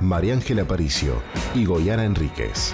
María Ángela Aparicio y Goyana Enríquez.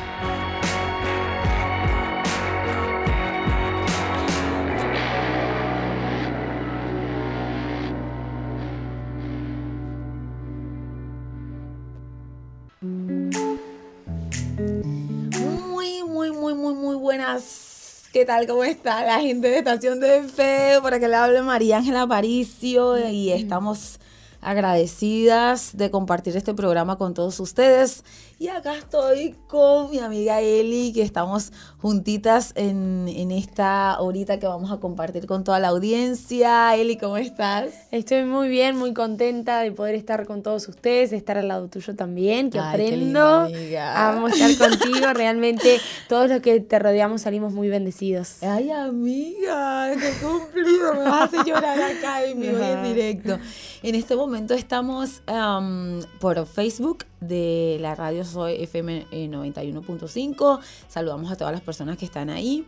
Muy, muy, muy, muy, muy buenas. ¿Qué tal? ¿Cómo está la gente de Estación de Fe? Para que le hable María Ángela Aparicio y estamos agradecidas de compartir este programa con todos ustedes. Y acá estoy con mi amiga Eli, que estamos juntitas en, en esta horita que vamos a compartir con toda la audiencia. Eli, ¿cómo estás? Estoy muy bien, muy contenta de poder estar con todos ustedes, estar al lado tuyo también, que Ay, qué aprendo. linda amiga. Vamos a estar contigo. Realmente todos los que te rodeamos salimos muy bendecidos. Ay, amiga, qué cumplido. Me vas a hacer llorar acá en vivo y en directo. En este momento estamos am, por Facebook de la radio Soy FM eh, 91.5. Saludamos a todas las personas que están ahí.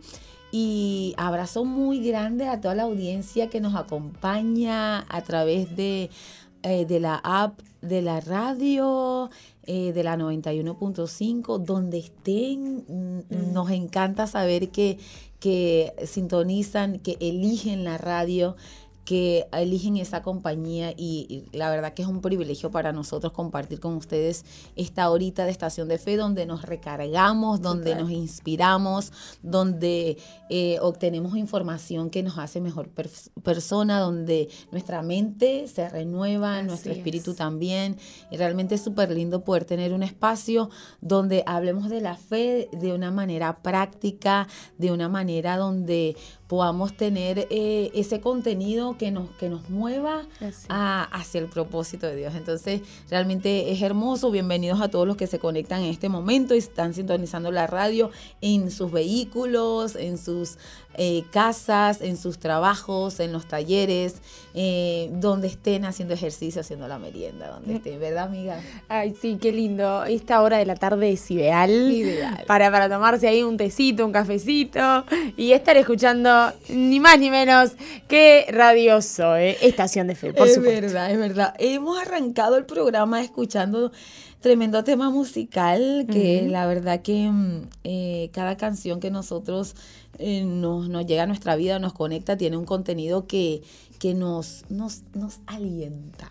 Y abrazo muy grande a toda la audiencia que nos acompaña a través de, eh, de la app de la radio, eh, de la 91.5, donde estén. mm, Nos encanta saber que, que sintonizan, que eligen la radio que eligen esa compañía y, y la verdad que es un privilegio para nosotros compartir con ustedes esta horita de estación de fe donde nos recargamos, donde nos inspiramos, donde eh, obtenemos información que nos hace mejor pers- persona, donde nuestra mente se renueva, Así nuestro espíritu es. también. Y realmente es súper lindo poder tener un espacio donde hablemos de la fe de una manera práctica, de una manera donde podamos tener eh, ese contenido que nos, que nos mueva a- hacia el propósito de Dios. Entonces, realmente es hermoso. Bienvenidos a todos los que se conectan en este momento y están sintonizando la radio en sus vehículos, en sus eh, casas, en sus trabajos, en los talleres, eh, donde estén haciendo ejercicio, haciendo la merienda, donde estén, ¿verdad, amiga? Ay, sí, qué lindo. Esta hora de la tarde es ideal. Ideal. Para, para tomarse ahí un tecito, un cafecito y estar escuchando ni más ni menos que Radio Zoe, Estación de Fe, por es supuesto. verdad, es verdad. Hemos arrancado el programa escuchando tremendo tema musical, que la verdad que mm, eh, cada canción que nosotros eh, nos, nos llega a nuestra vida, nos conecta, tiene un contenido que, que nos, nos, nos alienta.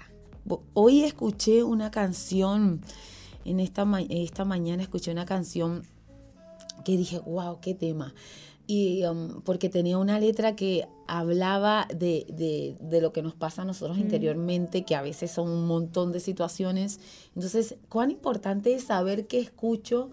Hoy escuché una canción, en esta, ma- esta mañana escuché una canción que dije, wow, qué tema. Y um, porque tenía una letra que hablaba de, de- de lo que nos pasa a nosotros interiormente, que a veces son un montón de situaciones. Entonces, cuán importante es saber qué escucho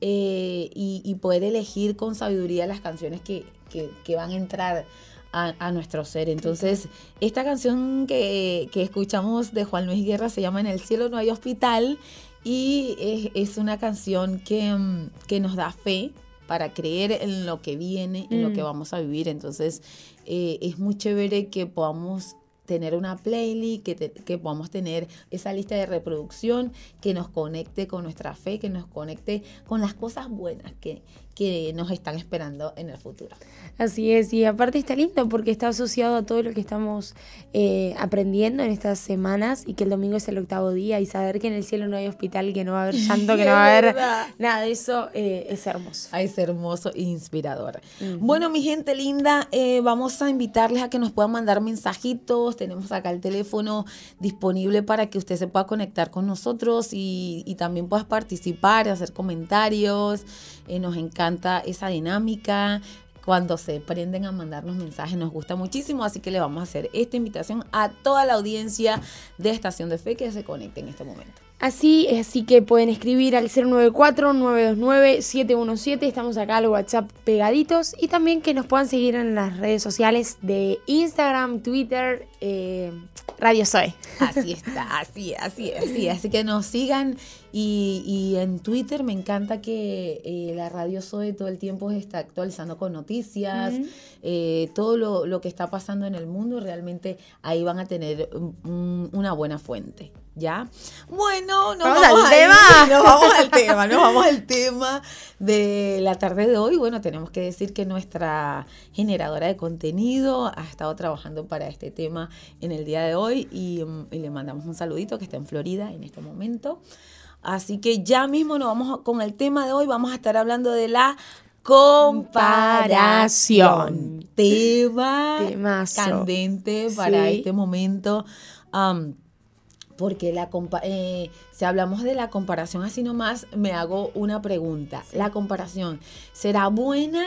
eh, y, y poder elegir con sabiduría las canciones que, que- que van a entrar a, a nuestro ser. Entonces, esta canción que, que escuchamos de Juan Luis Guerra se llama En el cielo no hay hospital y es, es una canción que, mm, que nos da fe para creer en lo que viene, en lo Mm. que vamos a vivir. Entonces, eh, es muy chévere que podamos tener una playlist, que, te- que podamos tener esa lista de reproducción que nos conecte con nuestra fe, que nos conecte con las cosas buenas que, que nos están esperando en el futuro. Así es, y aparte está lindo porque está asociado a todo lo que estamos eh, aprendiendo en estas semanas y que el domingo es el octavo día y saber que en el cielo no hay hospital, que no va a haber llanto, que no va a haber nada de eso, eh, es hermoso. Ay, es hermoso e inspirador. Bueno, mi gente linda, eh, vamos a invitarles a que nos puedan mandar mensajitos. Tenemos acá el teléfono disponible para que usted se pueda conectar con nosotros y, y también puedas participar, hacer comentarios. Nos encanta esa dinámica. Cuando se prenden a mandarnos mensajes nos gusta muchísimo, así que le vamos a hacer esta invitación a toda la audiencia de Estación de Fe que se conecte en este momento. Así, así que pueden escribir al 094-929-717. Estamos acá al WhatsApp pegaditos. Y también que nos puedan seguir en las redes sociales de Instagram, Twitter, eh, Radio Zoe. Así está, así, así, así. Así que nos sigan Y, en Twitter me encanta que eh, la radio Zoe todo el tiempo está actualizando con noticias, eh, todo lo, que está pasando en el mundo, realmente ahí van a tener una buena fuente. ¿Ya? Bueno, nos vamos, al tema. nos vamos al tema, nos vamos al tema de la tarde de hoy. Bueno, tenemos que decir que nuestra generadora de contenido ha estado trabajando para este tema en el día de hoy y, y le mandamos un saludito que está en Florida en este momento. Así que ya mismo nos vamos con el tema de hoy. Vamos a estar hablando de la comparación. Tema candente para este momento. porque la eh, si hablamos de la comparación así nomás, me hago una pregunta. ¿La comparación será buena?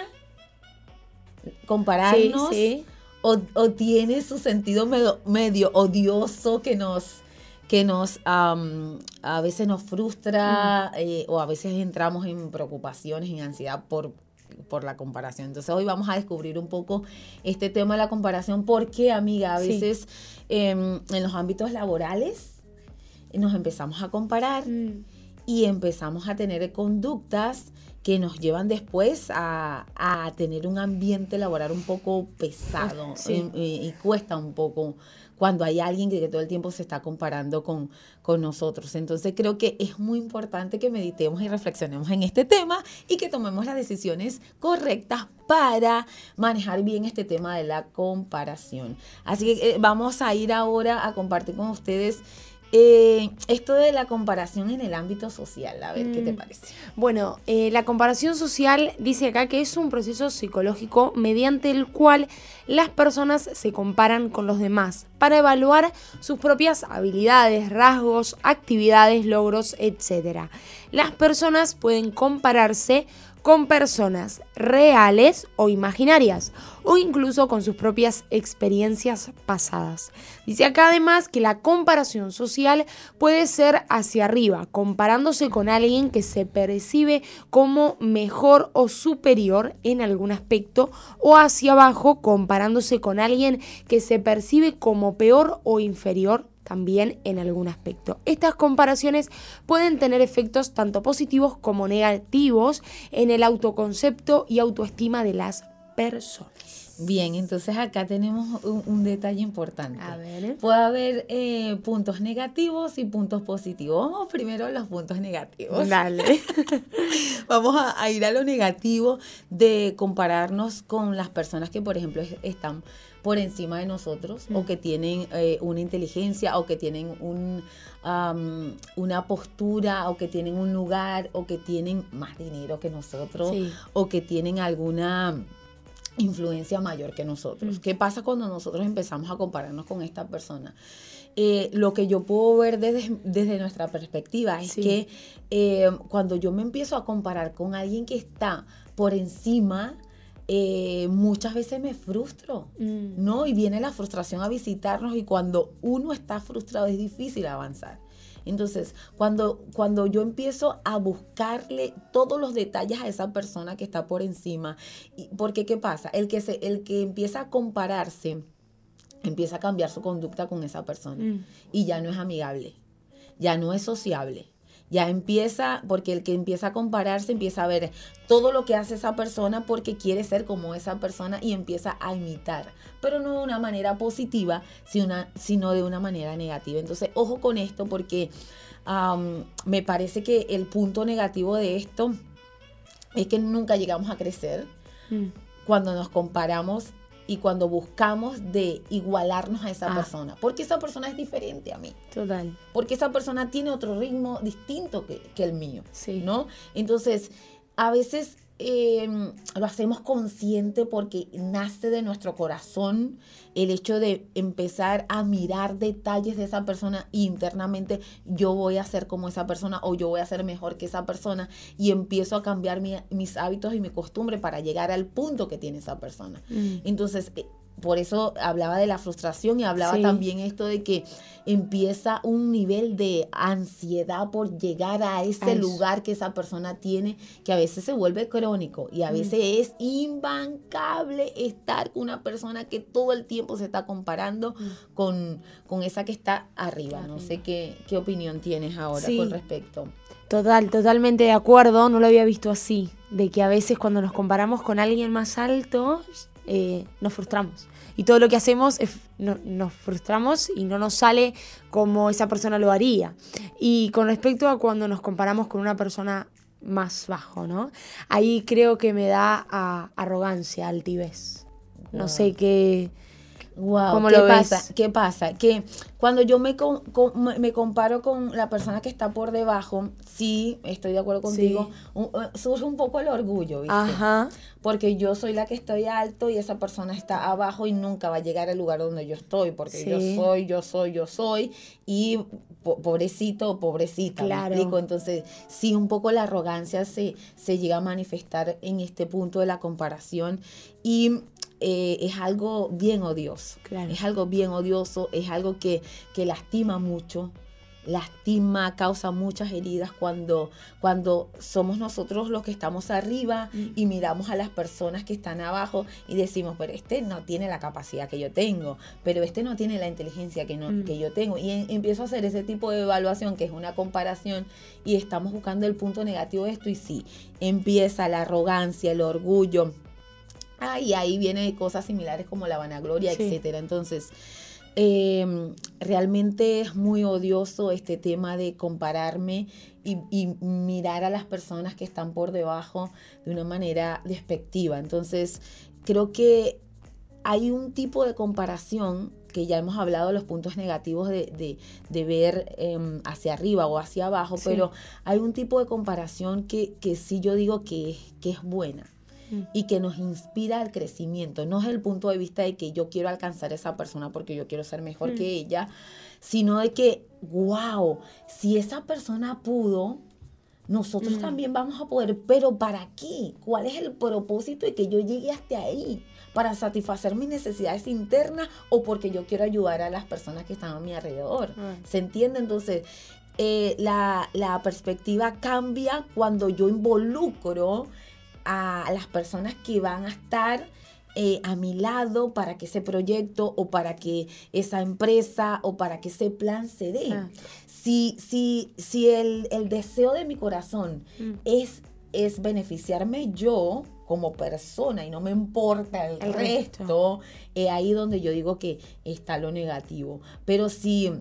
¿Compararnos? O, tiene su sentido medio odioso que nos que nos a veces nos frustra eh, o a veces entramos en preocupaciones, en ansiedad por, por la comparación. Entonces hoy vamos a descubrir un poco este tema de la comparación, porque amiga, a veces em, en los ámbitos laborales nos empezamos a comparar mm. y empezamos a tener conductas que nos llevan después a, tener un ambiente laboral un poco pesado y, cuesta un poco cuando hay alguien que, todo el tiempo se está comparando con, con nosotros. Entonces creo que es muy importante que meditemos y reflexionemos en este tema y que tomemos las decisiones correctas para manejar bien este tema de la comparación. Así que eh, vamos a ir ahora a compartir con ustedes eh, esto de la comparación en el ámbito social, a ver qué te mm. parece. Bueno, eh, la comparación social dice acá que es un proceso psicológico mediante el cual las personas se comparan con los demás para evaluar sus propias habilidades, rasgos, actividades, logros, etc. Las personas pueden compararse con personas reales o imaginarias, o incluso con sus propias experiencias pasadas. Dice acá además que la comparación social puede ser hacia arriba, comparándose con alguien que se percibe como mejor o superior en algún aspecto, o hacia abajo, comparándose con alguien que se percibe como peor o inferior también en algún aspecto. Estas comparaciones pueden tener efectos tanto positivos como negativos en el autoconcepto y autoestima de las personas. Bien, entonces acá tenemos un, detalle importante. A ver. Puede haber eh, puntos negativos y puntos positivos. Vamos primero a los puntos negativos. Dale. Vamos a, ir a lo negativo de compararnos con las personas que, por ejemplo, están por encima de nosotros o que tienen eh, una inteligencia o que tienen un, una postura o que tienen un lugar o que tienen más dinero que nosotros o que tienen alguna influencia mayor que nosotros. Mm. ¿Qué pasa cuando nosotros empezamos a compararnos con esta persona? Eh, lo que yo puedo ver desde, desde nuestra perspectiva es que eh, cuando yo me empiezo a comparar con alguien que está por encima, eh, muchas veces me frustro, mm. ¿no? Y viene la frustración a visitarnos y cuando uno está frustrado es difícil avanzar. Entonces, cuando, cuando yo empiezo a buscarle todos los detalles a esa persona que está por encima, porque ¿qué pasa? El que, se, el que empieza a compararse, empieza a cambiar su conducta con esa persona mm. y ya no es amigable, ya no es sociable ya empieza, porque el que empieza a compararse empieza a ver todo lo que hace esa persona porque quiere ser como esa persona y empieza a imitar, pero no de una manera positiva, sino de una manera negativa. Entonces, ojo con esto porque me parece que el punto negativo de esto es que nunca llegamos a crecer mm. cuando nos comparamos y cuando buscamos de igualarnos a esa ah. persona. Porque esa persona es diferente a mí. Total. Porque esa persona tiene otro ritmo distinto que, que el mío. Sí. ¿No? Entonces, a veces Em, lo hacemos consciente porque nace de nuestro corazón el hecho de empezar a mirar detalles de esa persona internamente yo voy a ser como esa persona o yo voy a ser mejor que esa persona y empiezo a cambiar mis hábitos y mi costumbre para llegar al punto que tiene esa persona. Mm. Entonces, eh, por eso hablaba de la frustración y hablaba también esto de que empieza un nivel de ansiedad por llegar a ese lugar que esa persona tiene, que a veces se vuelve crónico y a mm. veces es imbancable estar con una persona que todo el tiempo se está comparando mm. con, con, esa que está arriba. No sé qué, qué opinión tienes ahora con respecto. Total, totalmente de acuerdo, no lo había visto así, de que a veces cuando nos comparamos con alguien más alto, eh, nos frustramos. Y todo lo que hacemos es, nos frustramos y no nos sale como esa persona lo haría. Y con respecto a cuando nos comparamos con una persona más bajo, ¿no? Ahí creo que me da a, arrogancia, altivez. No sé qué, Wow, ¿qué pasa? ¿Qué pasa? Que cuando yo me, me comparo con la persona que está por debajo, sí, estoy de acuerdo contigo, eh, surge un poco el orgullo, ¿viste? Ajá. Porque yo soy la que estoy alto y esa persona está abajo y nunca va a llegar al lugar donde yo estoy, porque yo soy, yo soy, yo soy, y pobrecito o pobrecita, claro. ¿me explico? Entonces, sí, un poco la arrogancia se, se llega a manifestar en este punto de la comparación y eh, es algo bien odioso. Es algo bien odioso, es algo que, que lastima mucho, lastima, causa muchas heridas cuando, cuando somos nosotros los que estamos arriba mm. y miramos a las personas que están abajo y decimos, pero este no tiene la capacidad que yo tengo, pero este no tiene la inteligencia que, no, mm. que yo tengo. Y empiezo a hacer ese tipo de evaluación que es una comparación y estamos buscando el punto negativo de esto y sí, empieza la arrogancia, el orgullo y ahí viene cosas similares como la vanagloria, etcétera. Entonces, em, realmente es muy odioso este tema de compararme y, mirar a las personas que están por debajo de una manera despectiva. Entonces, creo que hay un tipo de comparación que ya hemos hablado de los puntos negativos de, ver em, hacia arriba o hacia abajo, pero hay un tipo de comparación que, que sí yo digo que, que es buena y que nos inspira al crecimiento. No es el punto de vista de que yo quiero alcanzar a esa persona porque yo quiero ser mejor que ella, sino de que, wow, si esa persona pudo, nosotros también vamos a poder, pero ¿para qué? ¿Cuál es el propósito de que yo llegue hasta ahí? ¿Para satisfacer mis necesidades internas o porque yo quiero ayudar a las personas que están a mi alrededor? ¿Se entiende? Entonces, eh, la, la perspectiva cambia cuando yo involucro a las personas que van a estar eh, a mi lado para que ese proyecto o para que esa empresa o para que ese plan se dé. Si, si, si el, deseo de mi corazón mm. es, es beneficiarme yo como persona y no me importa el, resto, es ahí donde yo digo que está lo negativo. Pero si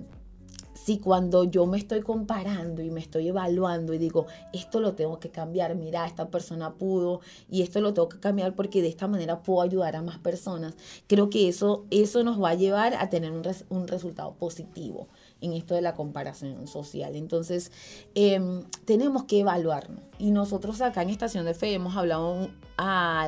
si cuando yo me estoy comparando y me estoy evaluando y digo, esto lo tengo que cambiar, mira, esta persona pudo y esto lo tengo que cambiar porque de esta manera puedo ayudar a más personas, creo que eso, eso nos va a llevar a tener un, resultado positivo en esto de la comparación social. Entonces, em, tenemos que evaluarnos. Y nosotros acá en Estación de Fe hemos hablado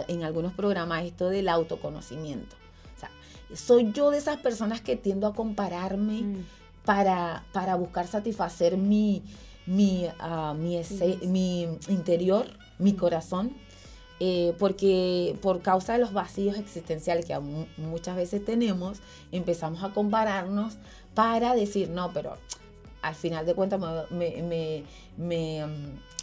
en algunos programas esto del autoconocimiento. O sea, soy yo de esas personas que tiendo a compararme. Mm para, para buscar satisfacer mi, mi, ah, mi, mi, interior, mi corazón, eh, porque por causa de los vacíos existenciales que muchas veces tenemos, empezamos a compararnos para decir, no, pero al final de cuentas me, me, me,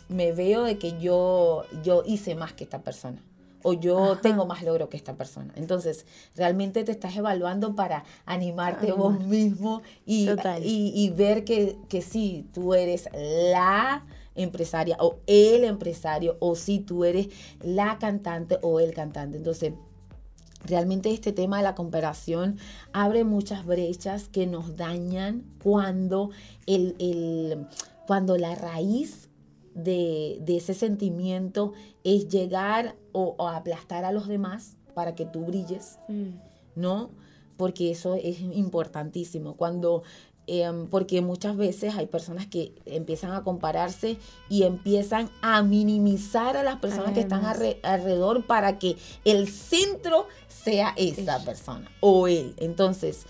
me veo de que yo, yo hice más que esta persona o yo tengo más logro que esta persona. Entonces, realmente te estás evaluando para animarte vos mismo y, y, ver que, que sí, tú eres la empresaria o el empresario o si tú eres la cantante o el cantante. Entonces, realmente este tema de la comparación abre muchas brechas que nos dañan cuando, el, el, cuando la raíz de, ese sentimiento es llegar o, aplastar a los demás para que tú brilles, mm. ¿no? Porque eso es importantísimo. Cuando em, porque muchas veces hay personas que empiezan a compararse y empiezan a minimizar a las personas que están alrededor para que el centro sea esa persona o él. Entonces,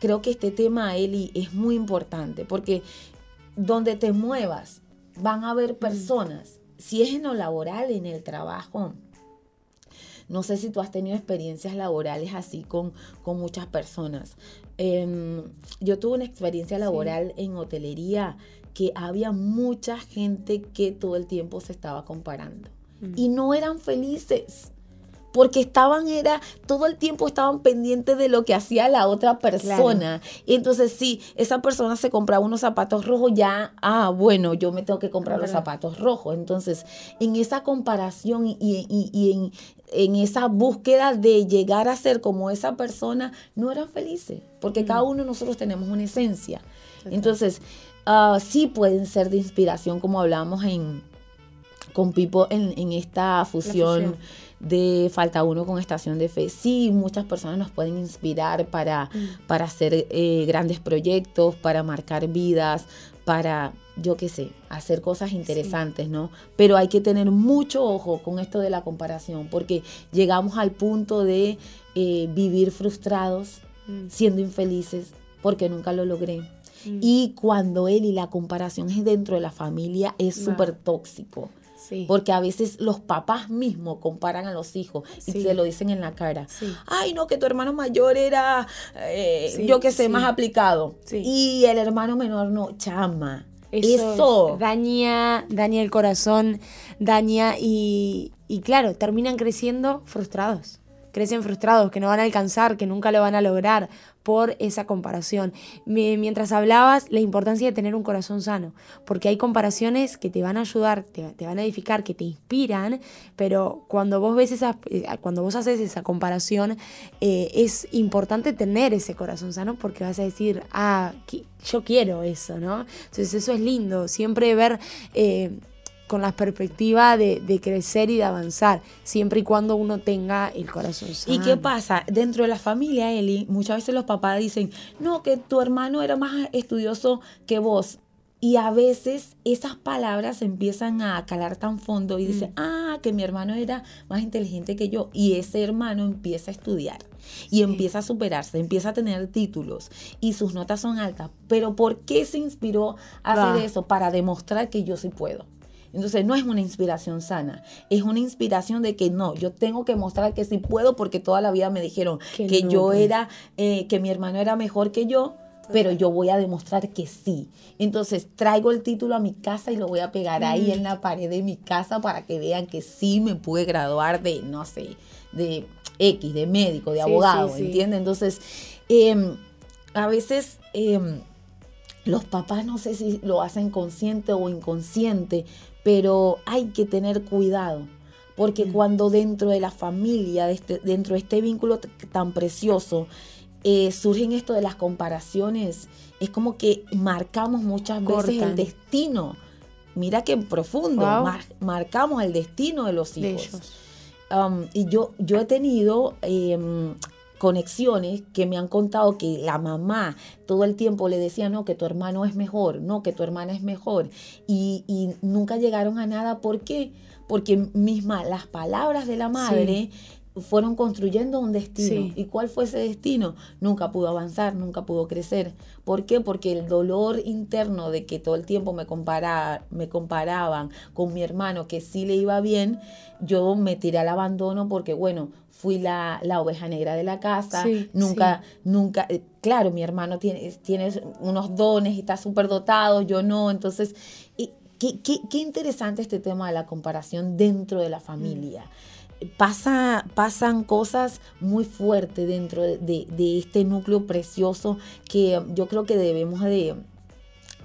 creo que este tema, Eli, es muy importante porque donde te muevas, van a haber personas, si es en lo laboral, en el trabajo, no sé si tú has tenido experiencias laborales así con, con muchas personas. Em, yo tuve una experiencia laboral en hotelería que había mucha gente que todo el tiempo se estaba comparando. Mm. Y no eran felices porque estaban, era, todo el tiempo estaban pendientes de lo que hacía la otra persona. Y entonces, si esa persona se compraba unos zapatos rojos, ya, ah, bueno, yo me tengo que comprar los zapatos rojos. Entonces, en esa comparación y, y en, en esa búsqueda de llegar a ser como esa persona, no eran felices, porque mm. cada uno de nosotros tenemos una esencia. Entonces, uh, sí pueden ser de inspiración, como hablamos en, con Pipo en, esta fusión, de Falta Uno con Estación de Fe. Sí, muchas personas nos pueden inspirar para, mm. para hacer eh, grandes proyectos, para marcar vidas, para yo qué sé, hacer cosas interesantes, ¿no? Pero hay que tener mucho ojo con esto de la comparación, porque llegamos al punto de eh, vivir frustrados, mm. siendo infelices, porque nunca lo logré. Mm. Y cuando él y la comparación es dentro de la familia, es súper tóxico. Porque a veces los papás mismos comparan a los hijos y se lo dicen en la cara. Ay, no, que tu hermano mayor era, eh, yo qué sé, más aplicado. Y el hermano menor no, chama. Eso, daña, daña el corazón, daña y, y claro, terminan creciendo frustrados. Crecen frustrados, que no van a alcanzar, que nunca lo van a lograr por esa comparación. Mientras hablabas, la importancia de tener un corazón sano, porque hay comparaciones que te van a ayudar, te, van a edificar, que te inspiran, pero cuando vos ves esa, eh, cuando vos haces esa comparación, eh, es importante tener ese corazón sano porque vas a decir, ah, yo quiero eso, ¿no? Entonces eso es lindo, siempre ver... Eh, con la perspectiva de, crecer y de avanzar, siempre y cuando uno tenga el corazón sano. ¿Y qué pasa? Dentro de la familia, Eli, muchas veces los papás dicen, no, que tu hermano era más estudioso que vos. Y a veces esas palabras empiezan a calar tan fondo y dicen, mm. ah, que mi hermano era más inteligente que yo. Y ese hermano empieza a estudiar y empieza a superarse, empieza a tener títulos y sus notas son altas. Pero ¿por qué se inspiró a hacer eso? Para demostrar que yo sí puedo. Entonces no es una inspiración sana, es una inspiración de que no, yo tengo que mostrar que sí puedo porque toda la vida me dijeron que, yo era, eh, que mi hermano era mejor que yo, pero yo voy a demostrar que sí. Entonces traigo el título a mi casa y lo voy a pegar ahí en mm. la pared de mi casa para que vean que sí me pude graduar de, no sé, de X, de médico, de abogado, ¿entiendes? Entonces, em, a veces... Em, los papás no sé si lo hacen consciente o inconsciente, pero hay que tener cuidado, porque mm. cuando dentro de la familia, este, dentro de este vínculo tan precioso, eh, surgen esto de las comparaciones, es como que marcamos muchas veces el destino. Mira qué profundo, marcamos el destino de los hijos. Um, y yo, yo he tenido em, conexiones que me han contado que la mamá todo el tiempo le decía, no, que tu hermano es mejor, no, que tu hermana es mejor. Y, nunca llegaron a nada. ¿Por qué? Porque misma las palabras de la madre fueron construyendo un destino. ¿Y cuál fue ese destino? Nunca pudo avanzar, nunca pudo crecer. ¿Por qué? Porque el dolor interno de que todo el tiempo me, me comparaban con mi hermano, que sí le iba bien, yo me tiré al abandono porque, bueno, fui la, oveja negra de la casa, nunca, nunca, eh, claro, mi hermano tiene, tiene unos dones y está súper dotado, yo no, entonces, y, qué, qué, interesante este tema de la comparación dentro de la familia. Pasa, pasan cosas muy fuertes dentro de, este núcleo precioso que yo creo que debemos de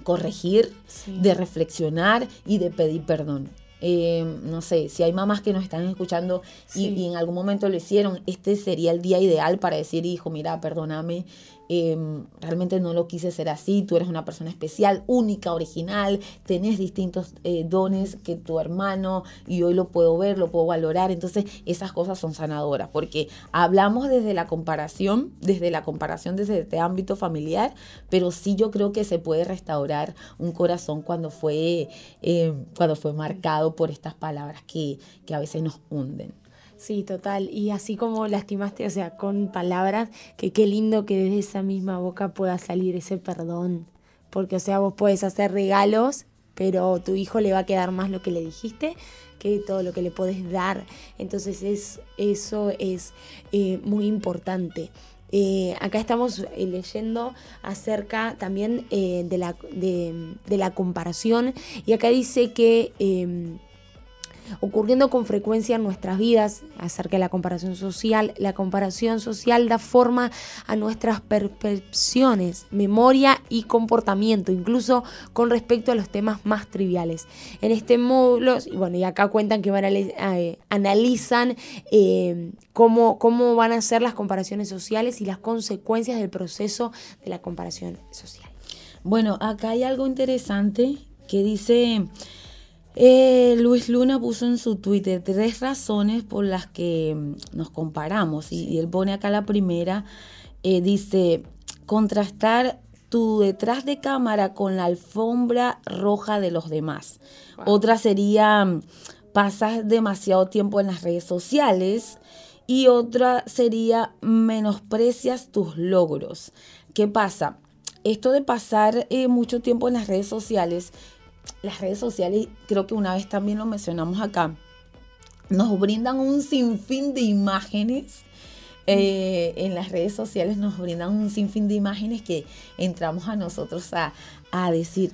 corregir, de reflexionar y de pedir perdón. Eh, no sé, si hay mamás que nos están escuchando y, en algún momento lo hicieron, este sería el día ideal para decir, hijo, mira, perdóname, Em, realmente no lo quise ser así, tú eres una persona especial, única, original, tenés distintos eh, dones que tu hermano y hoy lo puedo ver, lo puedo valorar, entonces esas cosas son sanadoras, porque hablamos desde la comparación, desde la comparación desde este ámbito familiar, pero sí yo creo que se puede restaurar un corazón cuando fue, em, cuando fue marcado por estas palabras que, que a veces nos hunden. Sí, total. Y así como lastimaste, o sea, con palabras, que qué lindo que desde esa misma boca pueda salir ese perdón. Porque, o sea, vos puedes hacer regalos, pero tu hijo le va a quedar más lo que le dijiste que todo lo que le puedes dar. Entonces es, eso es eh, muy importante. Eh, acá estamos eh, leyendo acerca también de, la, de, la comparación y acá dice que em, ocurriendo con frecuencia en nuestras vidas acerca de la comparación social. La comparación social da forma a nuestras percepciones, memoria y comportamiento, incluso con respecto a los temas más triviales. En este módulo, y bueno, y acá cuentan que van a, eh, analizan eh, cómo, cómo van a ser las comparaciones sociales y las consecuencias del proceso de la comparación social. Bueno, acá hay algo interesante que dice, eh, Luis Luna puso en su Twitter tres razones por las que mm, nos comparamos y, él pone acá la primera, eh, dice, contrastar tu detrás de cámara con la alfombra roja de los demás. Otra sería, mm, pasas demasiado tiempo en las redes sociales. Y otra sería, menosprecias tus logros. ¿Qué pasa? esto de pasar eh, mucho tiempo en las redes sociales, las redes sociales, creo que una vez también lo mencionamos acá, nos brindan un sinfín de imágenes. Eh, en las redes sociales nos brindan un sinfín de imágenes que entramos a nosotros a, a decir,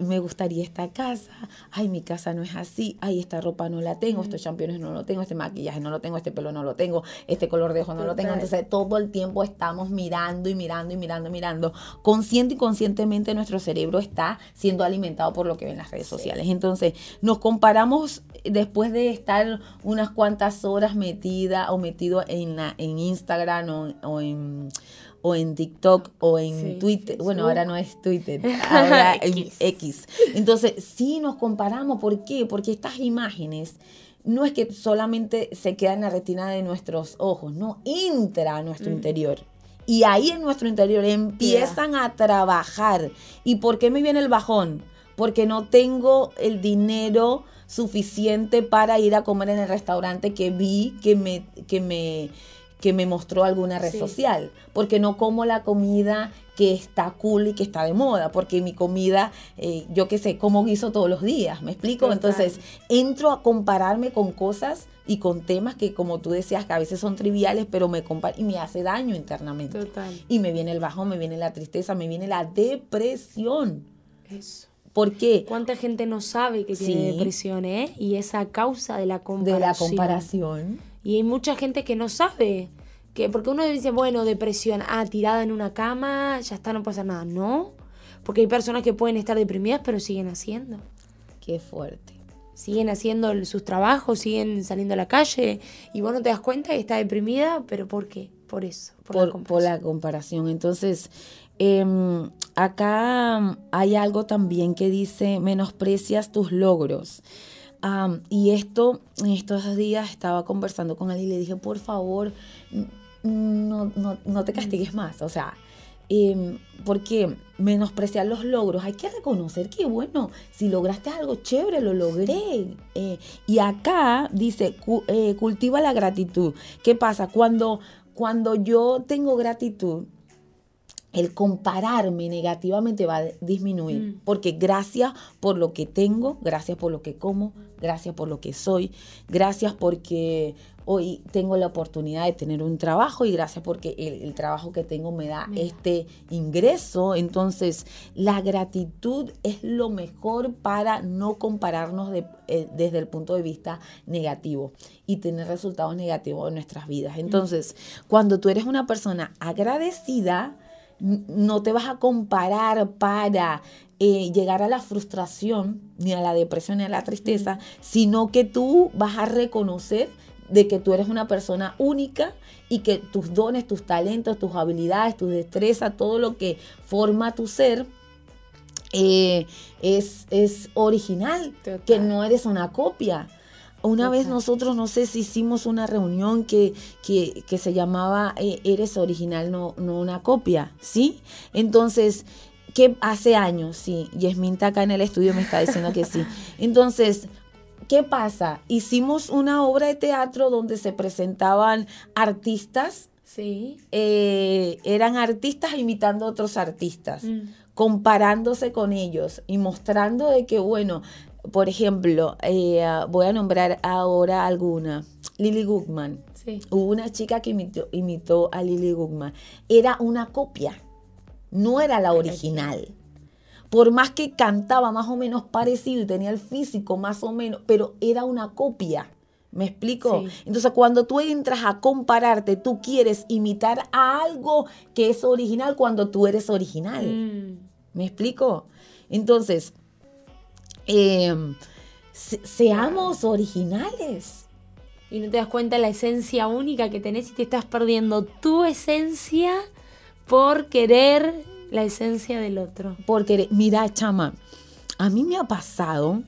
me gustaría esta casa, ay, mi casa no es así, ay, esta ropa no la tengo, estos championes no lo tengo, este maquillaje no lo tengo, este pelo no lo tengo, este color de ojo no lo tengo. Entonces, todo el tiempo estamos mirando y mirando y mirando y mirando. Consciente y conscientemente nuestro cerebro está siendo alimentado por lo que ven las redes sociales. Entonces, nos comparamos después de estar unas cuantas horas metida o metido en, la, en Instagram o en o en TikTok o en Twitter. bueno, ahora no es Twitter, ahora es X. Entonces, sí nos comparamos. ¿Por qué? Porque estas imágenes no es que solamente se quedan en la retina de nuestros ojos, no, entra a nuestro mm. interior. Y ahí en nuestro interior empiezan a trabajar. ¿Y por qué me viene el bajón? Porque no tengo el dinero suficiente para ir a comer en el restaurante que vi que me, que me que me mostró alguna red social, porque no como la comida que está cool y que está de moda, porque mi comida, eh, yo qué sé, como guiso todos los días, ¿me explico? Entonces, entro a compararme con cosas y con temas que, como tú decías, que a veces son triviales, pero me y me hace daño internamente. Total. Y me viene el bajón, me viene la tristeza, me viene la depresión. Eso. ¿Por qué? ¿Cuánta gente no sabe que tiene depresión, eh? Y esa causa de la comparación. De la comparación. Y hay mucha gente que no sabe. Que, porque uno dice, bueno, depresión, ah, tirada en una cama, ya está, no pasa nada. No, porque hay personas que pueden estar deprimidas, pero siguen haciendo. Qué fuerte. Siguen haciendo sus trabajos, siguen saliendo a la calle, y vos no te das cuenta que está deprimida, pero ¿por qué? Por eso. Por, la, comparación. Entonces, em, acá hay algo también que dice, menosprecias tus logros y esto, en estos días estaba conversando con él y le dije, por favor, no, no, te castigues más. O sea, eh, porque menospreciar los logros, hay que reconocer que, bueno, si lograste algo chévere, lo logré. Eh, y acá dice, eh, cultiva la gratitud. ¿Qué pasa? Cuando, cuando yo tengo gratitud, el compararme negativamente va a disminuir. Mm. Porque gracias por lo que tengo, gracias por lo que como, gracias por lo que soy, gracias porque hoy tengo la oportunidad de tener un trabajo y gracias porque el, trabajo que tengo me da este ingreso. Entonces, la gratitud es lo mejor para no compararnos eh, desde el punto de vista negativo y tener resultados negativos en nuestras vidas. Entonces, cuando tú eres una persona agradecida, no te vas a comparar para eh, llegar a la frustración, ni a la depresión, ni a la tristeza, sino que tú vas a reconocer de que tú eres una persona única y que tus dones, tus talentos, tus habilidades, tus destrezas, todo lo que forma tu ser, eh, es, es, original, que no eres una copia. Una vez nosotros, no sé si hicimos una reunión que, que, se llamaba eh, Eres original, no, no una copia, ¿sí? Entonces, ¿qué hace años? Sí, Yesminta acá en el estudio me está diciendo que sí. Entonces, ¿qué pasa? Hicimos una obra de teatro donde se presentaban artistas. Sí. Eh, eran artistas imitando a otros artistas. Mm. comparándose con ellos y mostrando de que, bueno, por ejemplo, eh, voy a nombrar ahora alguna. Lily Gugman. Sí. Hubo una chica que imitó, a Lily Gugman. Era una copia, no era la original. Por más que cantaba más o menos parecido y tenía el físico más o menos, pero era una copia. ¿Me explico? Sí. Entonces, cuando tú entras a compararte, tú quieres imitar a algo que es original cuando tú eres original. Mm. ¿Me explico? Entonces, eh, se- seamos originales. Y no te das cuenta la esencia única que tenés y te estás perdiendo tu esencia por querer la esencia del otro. Porque, mira, chama, a mí me ha pasado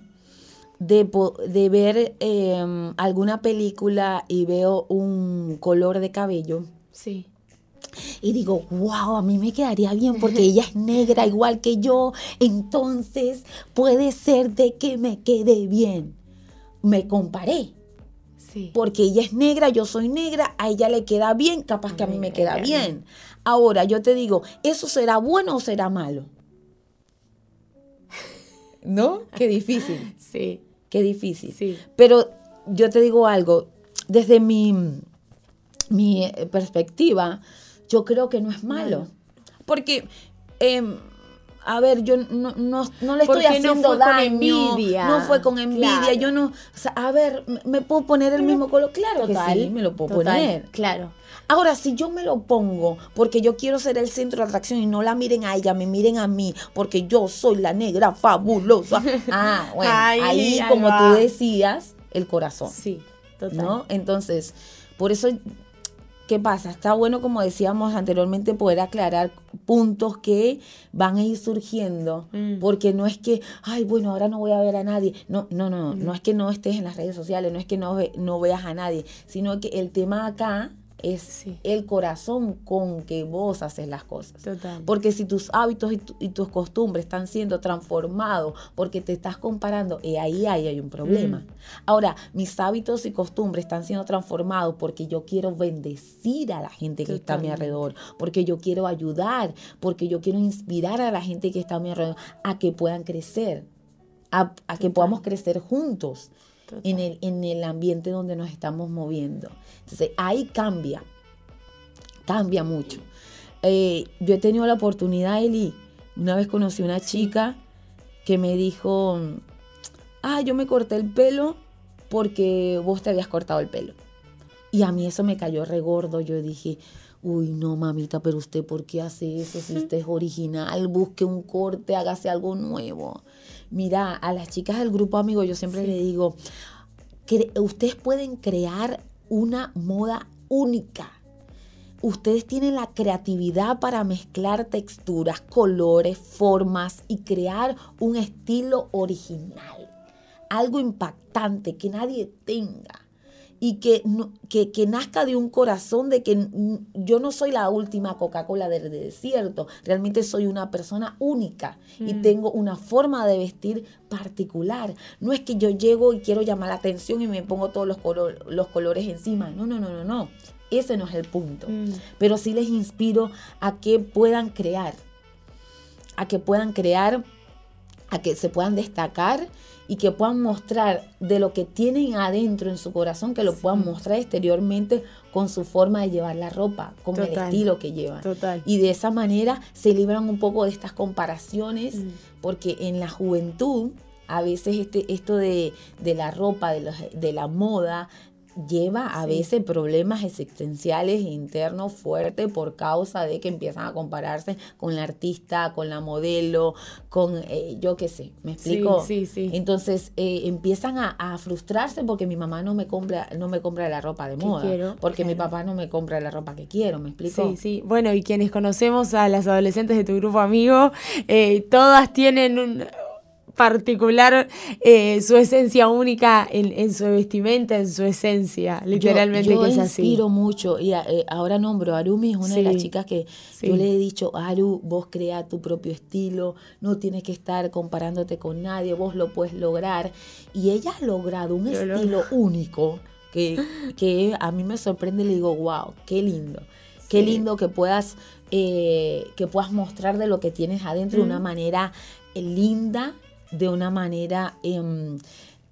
de, de ver eh, alguna película y veo un color de cabello Sí. Y digo, wow, a mí me quedaría bien porque ella es negra igual que yo, entonces puede ser de que me quede bien. Me comparé. Sí. porque ella es negra, yo soy negra, a ella le queda bien, capaz que a mí me queda bien. Ahora, yo te digo, ¿eso será bueno o será malo? ¿No? Qué difícil, Sí. qué difícil. Sí. Pero yo te digo algo, desde mi, mi eh, perspectiva, yo creo que no es malo. Porque, em, a ver, yo no, no, no le estoy Porque no haciendo fue con daño. envidia. No fue con envidia. Claro. Yo no, o sea, a ver, ¿me- ¿me puedo poner el mismo color? Claro que sí, me lo puedo total, poner. Claro. Ahora, si yo me lo pongo porque yo quiero ser el centro de atracción y no la miren a ella, me miren a mí, porque yo soy la negra fabulosa. Ah, bueno, Ahí, como va. tú decías, el corazón. Sí, total. ¿no? Entonces, por eso, ¿qué pasa? Está bueno, como decíamos anteriormente, poder aclarar puntos que van a ir surgiendo, Mm. porque no es que, ay, bueno, ahora no voy a ver a nadie. No, no, no, no es que no estés en las redes sociales, no es que no, ve- no veas a nadie, sino que el tema acá es Sí. el corazón con que vos haces las cosas. Total. Porque si tus hábitos y, tu- y tus costumbres están siendo transformados porque te estás comparando, y ahí, ahí hay un problema. Mm. Ahora, mis hábitos y costumbres están siendo transformados porque yo quiero bendecir a la gente que está a mi alrededor, porque yo quiero ayudar, porque yo quiero inspirar a la gente que está a mi alrededor a que puedan crecer, a, a que podamos crecer juntos Total. en el, en el ambiente donde nos estamos moviendo. Entonces, ahí cambia, cambia mucho. Eh, yo he tenido la oportunidad, Eli, una vez conocí una chica que me dijo, ah, yo me corté el pelo porque vos te habías cortado el pelo. Y a mí eso me cayó regordo. Yo dije, uy, no, mamita, pero usted, ¿por qué hace eso? Si usted es original, busque un corte, hágase algo nuevo. Mira, a las chicas del grupo amigo yo siempre le digo, cre- ustedes pueden crear una moda única. Ustedes tienen la creatividad para mezclar texturas, colores, formas y crear un estilo original. Algo impactante que nadie tenga. Y que, que, que nazca de un corazón de que yo no soy la última Coca-Cola del desierto. Realmente soy una persona única y tengo una forma de vestir particular. No es que yo llego y quiero llamar la atención y me pongo todos los, colo- los colores encima. No, no, no, no, no. Ese no es el punto. Mm. Pero sí les inspiro a que puedan crear. A que puedan crear, a que se puedan destacar y que puedan mostrar de lo que tienen adentro en su corazón, que lo puedan mostrar exteriormente con su forma de llevar la ropa, con el estilo que llevan. Total. Y de esa manera se libran un poco de estas comparaciones, Mm. porque en la juventud a veces este, esto de, de la ropa, de, los- de la moda, lleva a Sí. veces problemas existenciales internos fuertes por causa de que empiezan a compararse con la artista, con la modelo, con eh, yo qué sé, ¿me explico? Sí, sí, sí. Entonces eh, empiezan a, a frustrarse porque mi mamá no me compra, no me compra la ropa de moda, quiero, porque mi papá no me compra la ropa que quiero, ¿me explico? Sí, sí. Bueno, y quienes conocemos a las adolescentes de tu grupo amigo, eh, todas tienen un particular, eh, su esencia única en, en su vestimenta, en su esencia, literalmente yo, yo que es así. inspiro mucho y eh, ahora nombro a Arumi, es una de las chicas que sí. yo le he dicho, Aru, vos crea tu propio estilo, no tienes que estar comparándote con nadie, vos lo puedes lograr. Y ella ha logrado un Lo estilo único que, que a mí me sorprende y le digo, wow, qué lindo. Qué lindo que puedas, eh, que puedas mostrar de lo que tienes adentro de una manera linda, de una manera em,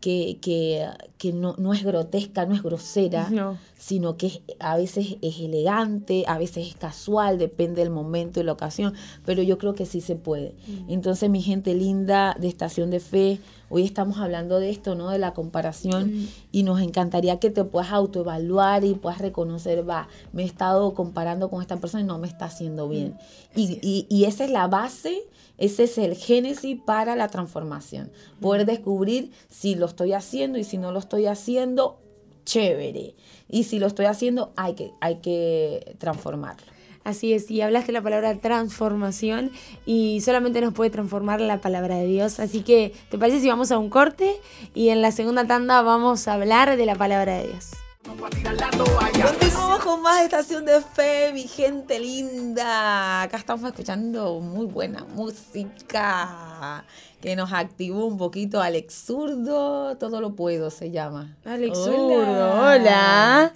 que, que, que no, no es grotesca, no es grosera, No. sino que es- a veces es elegante, a veces es casual, depende del momento y la ocasión, pero yo creo que sí se puede. Entonces, mi gente linda de Estación de Fe, hoy estamos hablando de esto, ¿no? De la comparación y nos encantaría que te puedas autoevaluar y puedas reconocer, va, me he estado comparando con esta persona y no me está haciendo bien. Y, y- y esa es la base, ese es el génesis para la transformación. Poder descubrir si lo estoy haciendo y si no lo estoy haciendo, chévere. Y si lo estoy haciendo, hay que, hay que transformarlo. Así es, y hablaste la palabra transformación y solamente nos puede transformar la palabra de Dios. Así que, ¿te parece si vamos a un corte? Y en la segunda tanda vamos a hablar de la palabra de Dios. Continuamos con más Estación de Fe, mi gente linda. Acá estamos escuchando muy buena música que nos activó un poquito. Alex Zurdo, todo lo puedo se llama. Alex Zurdo, hola.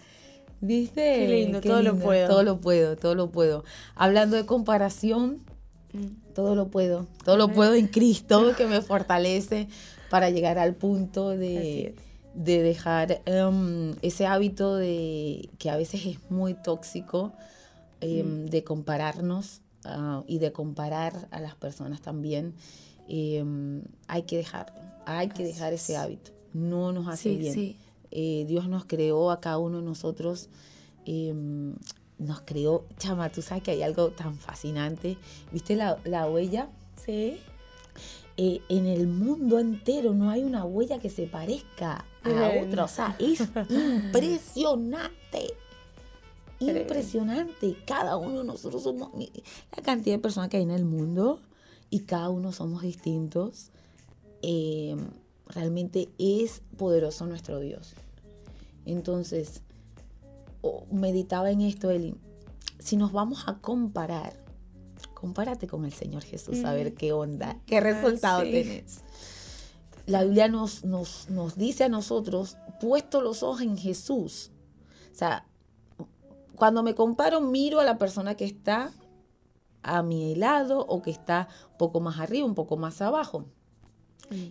¿Viste? Qué lindo, todo lo puedo. Todo lo puedo, todo lo puedo. Hablando de comparación, todo lo puedo. Todo lo puedo en Cristo que me fortalece para llegar al punto de. De dejar em, ese hábito de que a veces es muy tóxico em, de compararnos ah, y de comparar a las personas también. Hay que dejarlo, hay que dejar ese hábito. No nos hace Sí, bien. sí. Eh, Dios nos creó a cada uno de nosotros. em, nos creó, chama, tú sabes que hay algo tan fascinante. ¿Viste la, la huella? Sí. Eh, en el mundo entero no hay una huella que se parezca a Tremendo. otra. O sea, es impresionante. Impresionante. Cada uno de nosotros somos la cantidad de personas que hay en el mundo y cada uno somos distintos. Eh, realmente es poderoso nuestro Dios. Entonces, oh, meditaba en esto, Eli. Si nos vamos a comparar, compárate con el Señor Jesús, a ver qué onda, qué resultado sí. tenés. La Biblia nos, nos, nos dice a nosotros, puesto los ojos en Jesús. O sea, cuando me comparo, miro a la persona que está a mi lado o que está un poco más arriba, un poco más abajo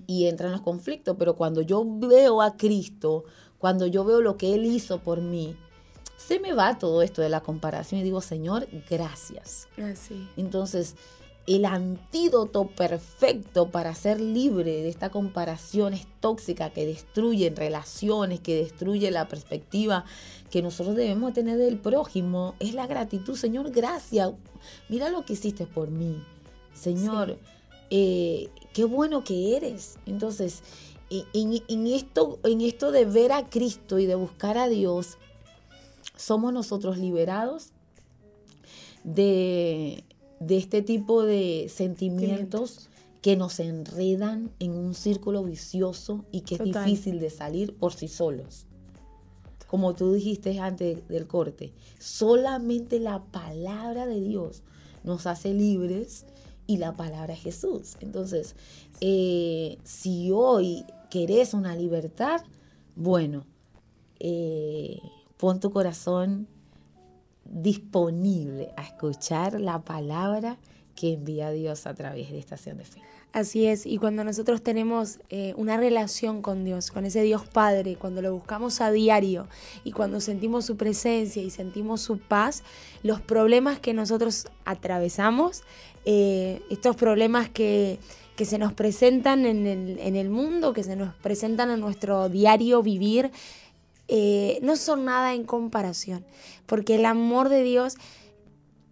y entran los conflictos. Pero cuando yo veo a Cristo, cuando yo veo lo que Él hizo por mí, se me va todo esto de la comparación y digo, Señor, gracias. Así. Entonces, el antídoto perfecto para ser libre de esta comparación es tóxica que destruye relaciones, que destruye la perspectiva que nosotros debemos tener del prójimo, es la gratitud. Señor, gracias. Mira lo que hiciste por mí. Señor, eh, qué bueno que eres. Entonces, en, en- en esto, en esto de ver a Cristo y de buscar a Dios, somos nosotros liberados de, de este tipo de sentimientos que nos enredan en un círculo vicioso y que es difícil de salir por sí solos. Como tú dijiste antes del corte, solamente la palabra de Dios nos hace libres y la palabra es Jesús. Entonces, eh, si hoy querés una libertad, bueno, eh, pon tu corazón disponible a escuchar la palabra que envía Dios a través de Estación de Fe. Así es, y cuando nosotros tenemos eh, una relación con Dios, con ese Dios Padre, cuando lo buscamos a diario y cuando sentimos su presencia y sentimos su paz, los problemas que nosotros atravesamos, eh, estos problemas que, que se nos presentan en el, en el mundo, que se nos presentan en nuestro diario vivir, eh, no son nada en comparación, porque el amor de Dios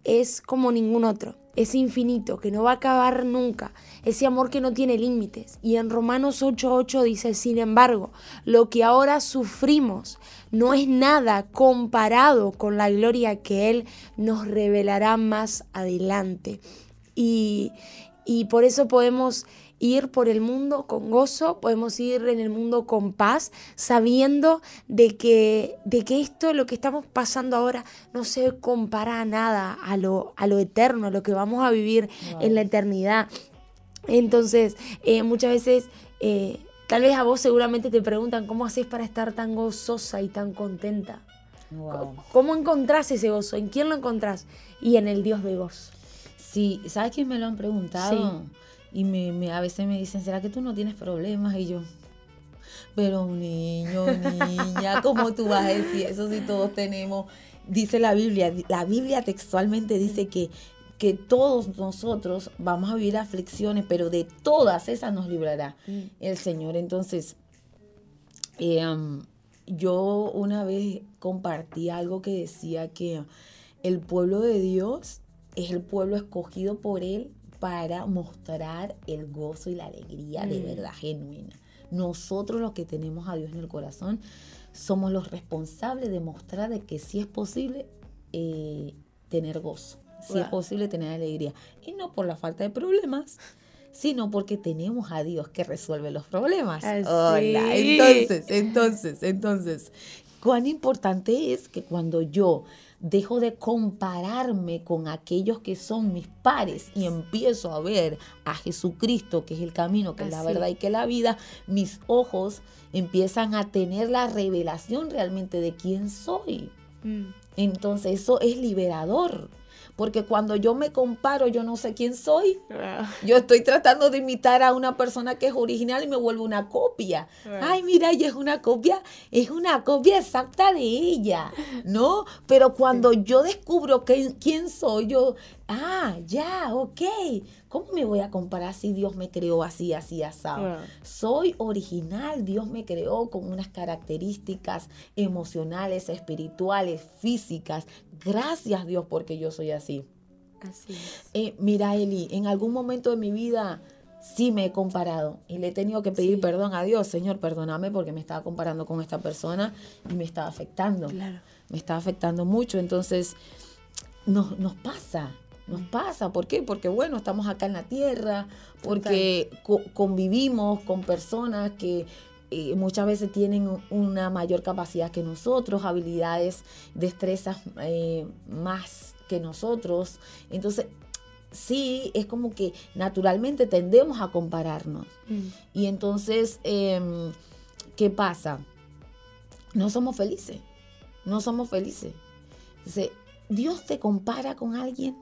es como ningún otro, es infinito, que no va a acabar nunca, ese amor que no tiene límites. Y en Romanos 8:8 dice, sin embargo, lo que ahora sufrimos no es nada comparado con la gloria que Él nos revelará más adelante. Y, y por eso podemos ir por el mundo con gozo, podemos ir en el mundo con paz, sabiendo de que, de que esto, lo que estamos pasando ahora, no se compara a nada a lo, a lo eterno, a lo que vamos a vivir Wow. en la eternidad. Entonces, eh, muchas veces, eh, tal vez a vos seguramente te preguntan cómo haces para estar tan gozosa y tan contenta. ¿Cómo encontrás ese gozo? ¿En quién lo encontrás? Y en el Dios de gozo. Sí, ¿sabes quién me lo han preguntado? Y me, me- a veces me dicen, ¿será que tú no tienes problemas? Y yo, Pero un niño, niña, ¿cómo tú vas a decir eso si todos tenemos? Dice la Biblia, la Biblia textualmente dice que, que todos nosotros vamos a vivir aflicciones, pero de todas esas nos librará mm. el Señor. Entonces, eh, yo una vez compartí algo que decía que el pueblo de Dios es el pueblo escogido por Él para mostrar el gozo y la alegría de mm. verdad genuina. Nosotros los que tenemos a Dios en el corazón somos los responsables de mostrar de que sí es posible eh, tener gozo, si es posible tener alegría. Y no por la falta de problemas, sino porque tenemos a Dios que resuelve los problemas. Hola. Entonces, entonces, entonces, cuán importante es que cuando yo dejo de compararme con aquellos que son mis pares y empiezo a ver a Jesucristo, que es el camino, que es la verdad y que es la vida, mis ojos empiezan a tener la revelación realmente de quién soy. Mm. Entonces eso es liberador. Porque cuando yo me comparo, yo no sé quién soy. Ah. Yo estoy tratando de imitar a una persona que es original y me vuelvo una copia. Ah. Ay, mira, ella es una copia, es una copia exacta de ella, ¿no? Pero cuando yo descubro quién soy, yo, ah, ya, ok. ¿Cómo me voy a comparar si Dios me creó así, así, asado? Soy original, Dios me creó con unas características emocionales, espirituales, físicas. Gracias Dios porque yo soy así. Así es. Eh, mira, Eli, en algún momento de mi vida sí me he comparado y le he tenido que pedir perdón a Dios. Señor, perdóname porque me estaba comparando con esta persona y me estaba afectando. Claro. Me estaba afectando mucho. Entonces, nos, nos pasa nos pasa. ¿Por qué? Porque bueno, estamos acá en la tierra, porque convivimos con personas que eh, muchas veces tienen una mayor capacidad que nosotros, habilidades, destrezas eh, más que nosotros. Entonces, sí, es como que naturalmente tendemos a compararnos. Mm. Y entonces, em, ¿qué pasa? No somos felices, no somos felices. Entonces, Dios te compara con alguien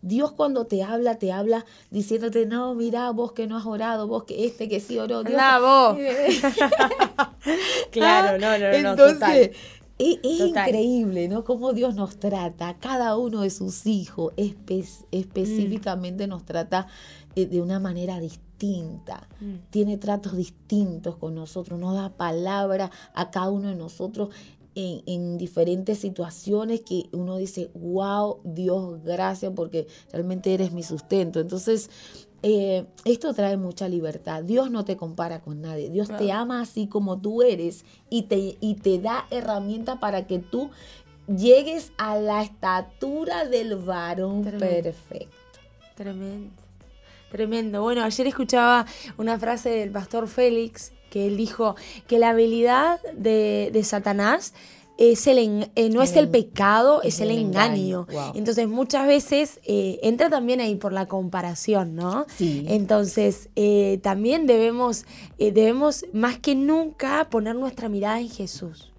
Dios cuando te habla, te habla diciéndote, no, mira, vos que no has orado, vos que este que sí oró. Dios. vos. claro, no, no, no. Entonces, Es, increíble, ¿no? Cómo Dios nos trata, cada uno de sus hijos específicamente nos trata eh, de una manera distinta. Mm. Tiene tratos distintos con nosotros, nos da palabra a cada uno de nosotros en, diferentes situaciones que uno dice, wow, Dios, gracias porque realmente eres mi sustento. Entonces, eh, esto trae mucha libertad. Dios no te compara con nadie. Dios te ama así como tú eres y te, y te da herramientas para que tú llegues a la estatura del varón perfecto. Tremendo. Tremendo. Bueno, ayer escuchaba una frase del pastor Félix que él dijo que la habilidad de, Satanás es el, eh, no es el pecado, es, el, engaño. Entonces muchas veces eh, entra también ahí por la comparación, ¿no? Sí. Entonces eh, también debemos, debemos más que nunca poner nuestra mirada en Jesús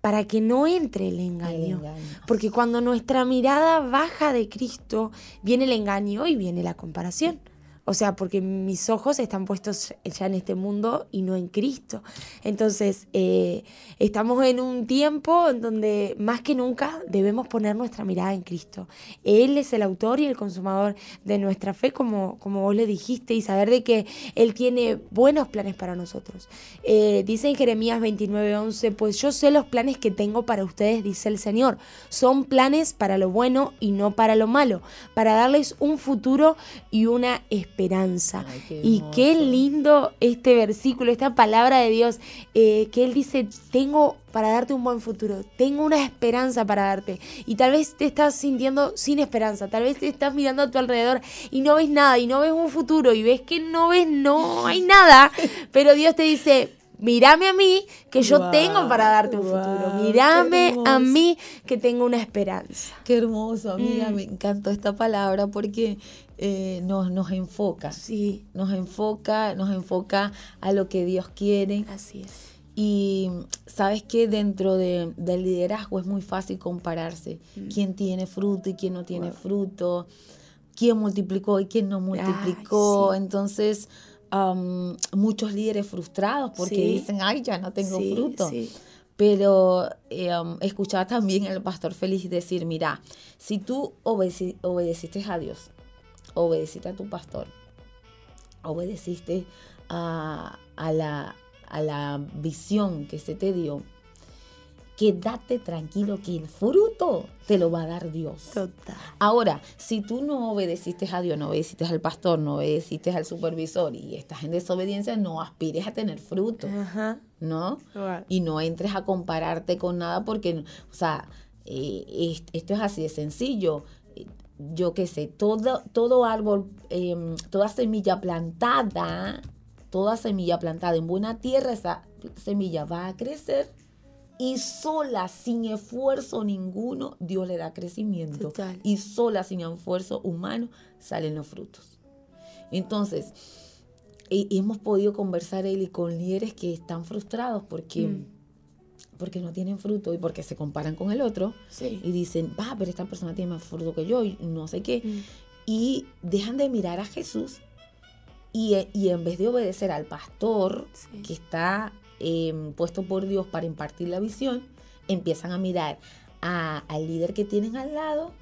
para que no entre el engaño. Porque cuando nuestra mirada baja de Cristo, viene el engaño y viene la comparación. O sea, porque mis ojos están puestos ya en este mundo y no en Cristo. Entonces, eh, estamos en un tiempo en donde más que nunca debemos poner nuestra mirada en Cristo. Él es el autor y el consumador de nuestra fe, como, como vos le dijiste, y saber de que Él tiene buenos planes para nosotros. Eh, dice en Jeremías 29:11, pues yo sé los planes que tengo para ustedes, dice el Señor. Son planes para lo bueno y no para lo malo, para darles un futuro y una esperanza esperanza. y qué lindo este versículo, esta palabra de Dios, eh, que Él dice, tengo para darte un buen futuro, tengo una esperanza para darte. Y tal vez te estás sintiendo sin esperanza, tal vez te estás mirando a tu alrededor y no ves nada, y no ves un futuro, y ves que no ves, no hay nada, pero Dios te dice, Mírame a mí que yo tengo para darte un futuro. Mírame a mí que tengo una esperanza. Qué hermoso, amiga. Mm. Me encantó esta palabra porque eh, nos, nos enfoca. Sí. Nos enfoca, nos enfoca a lo que Dios quiere. Así es. Y sabes que dentro de, del liderazgo es muy fácil compararse. Mm. ¿Quién tiene fruto y quién no tiene fruto? ¿Quién multiplicó y quién no multiplicó? Entonces, muchos líderes frustrados porque Sí. dicen, ay, ya no tengo Sí, fruto. Pero eh, um, escuchaba también al pastor Félix decir, mira, si tú obedeci- obedeciste a Dios, obedeciste a tu pastor, obedeciste a, a la, a la visión que se te dio, quédate tranquilo que el fruto te lo va a dar Dios. Total. Ahora, si tú no obedeciste a Dios, no obedeciste al pastor, no obedeciste al supervisor y estás en desobediencia, no aspires a tener fruto, Ajá. ¿no? Wow. Y no entres a compararte con nada porque, o sea, eh, es- esto es así de sencillo. Yo qué sé, todo, todo árbol, em, toda semilla plantada, toda semilla plantada en buena tierra, esa semilla va a crecer y sola, sin esfuerzo ninguno, Dios le da crecimiento. Total. Y sola, sin esfuerzo humano, salen los frutos. Entonces, he- hemos podido conversar y con líderes que están frustrados porque, Mm. Porque no tienen fruto y porque se comparan con el otro Sí. y dicen, va, pero esta persona tiene más fruto que yo y no sé qué. Mm. Y dejan de mirar a Jesús y, eh, y en vez de obedecer al pastor Sí. que está eh, puesto por Dios para impartir la visión, empiezan a mirar a- al líder que tienen al lado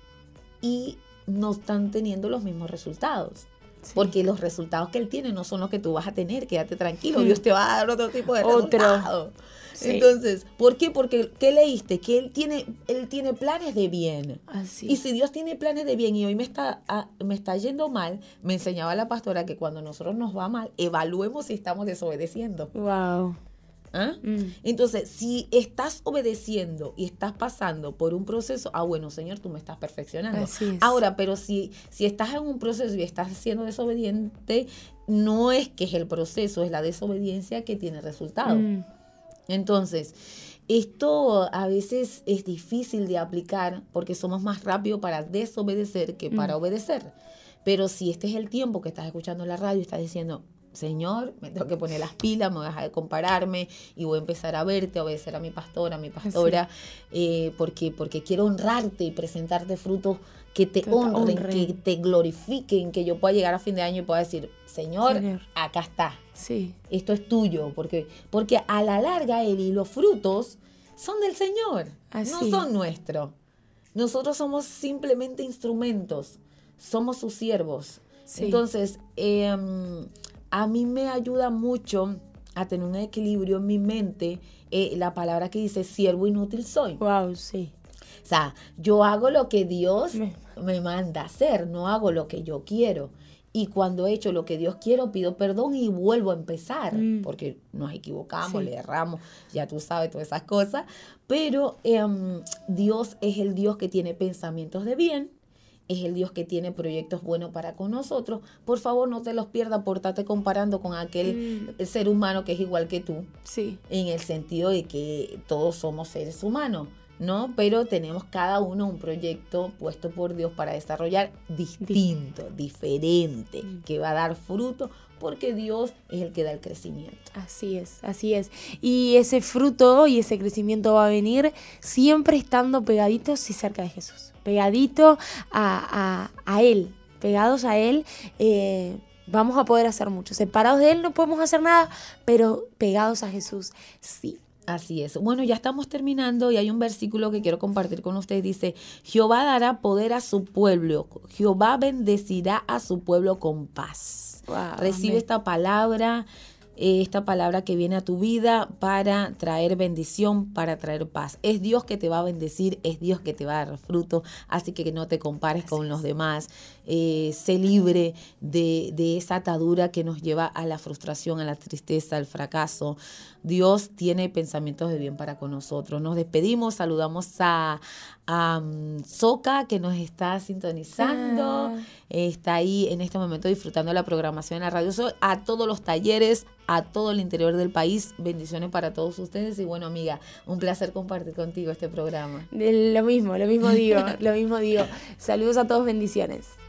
y no están teniendo los mismos resultados. Sí. Porque los resultados que él tiene no son los que tú vas a tener. Quédate tranquilo, Mm. Dios te va a dar otro tipo de Otro. resultados. Sí. Entonces, ¿por qué? Porque ¿qué leíste? Que él tiene, él tiene planes de bien. Así. Y si Dios tiene planes de bien y hoy me está, ah, me está yendo mal, me enseñaba la pastora que cuando nosotros nos va mal, evaluemos si estamos desobedeciendo. Wow. ¿Ah? Mm. Entonces, si estás obedeciendo y estás pasando por un proceso, ah, bueno, Señor, tú me estás perfeccionando. Así es. Ahora, pero si, si estás en un proceso y estás siendo desobediente, no es que es el proceso, es la desobediencia que tiene resultado. Mm. Entonces, esto a veces es difícil de aplicar porque somos más rápidos para desobedecer que para obedecer. Pero si este es el tiempo que estás escuchando la radio y estás diciendo, Señor, me tengo que poner las pilas, me voy a dejar de compararme y voy a empezar a verte, a obedecer a mi pastora, a mi pastora, eh, porque, porque quiero honrarte y presentarte frutos que te Que te honren, que te glorifiquen, que yo pueda llegar a fin de año y pueda decir, Señor, Señor. acá está Sí. esto es tuyo, porque, porque a la larga, Eli, los frutos son del Señor, no son nuestros. Nosotros somos simplemente instrumentos, somos sus siervos. Sí. Entonces, em, a mí me ayuda mucho a tener un equilibrio en mi mente eh, la palabra que dice siervo inútil soy. Wow, sí. O sea, yo hago lo que Dios Me- me manda a hacer, no hago lo que yo quiero. Y cuando he hecho lo que Dios quiero, pido perdón y vuelvo a empezar, Mm. porque nos equivocamos, Sí. le erramos, ya tú sabes todas esas cosas. Pero em, Dios es el Dios que tiene pensamientos de bien, es el Dios que tiene proyectos buenos para con nosotros. Por favor, no te los pierdas por estarte comparando con aquel Mm. ser humano que es igual que tú Sí. en el sentido de que todos somos seres humanos, ¿no? Pero tenemos cada uno un proyecto puesto por Dios para desarrollar distinto, diferente, Mm. que va a dar fruto porque Dios es el que da el crecimiento. Así es, así es. Y ese fruto y ese crecimiento va a venir siempre estando pegaditos y cerca de Jesús. Pegadito a, a- a Él, pegados a Él, eh, vamos a poder hacer mucho. Separados de Él no podemos hacer nada, pero pegados a Jesús, sí. Así es. Bueno, ya estamos terminando y hay un versículo que quiero compartir con ustedes. Dice, Jehová dará poder a su pueblo, Jehová bendecirá a su pueblo con paz. Wow, Recibe amén. esta palabra, esta palabra que viene a tu vida para traer bendición, para traer paz. Es Dios que te va a bendecir, es Dios que te va a dar fruto, así que no te compares con los demás. Eh, sé libre de, de esa atadura que nos lleva a la frustración, a la tristeza, al fracaso. Dios tiene pensamientos de bien para con nosotros. Nos despedimos, saludamos a, a mm, Soca que nos está sintonizando Ah. está ahí en este momento disfrutando la programación en la radio Sol, a todos los talleres, a todo el interior del país. Bendiciones para todos ustedes y bueno, amiga, un placer compartir contigo este programa. Lo mismo, lo mismo digo, lo mismo digo. Saludos a todos, bendiciones.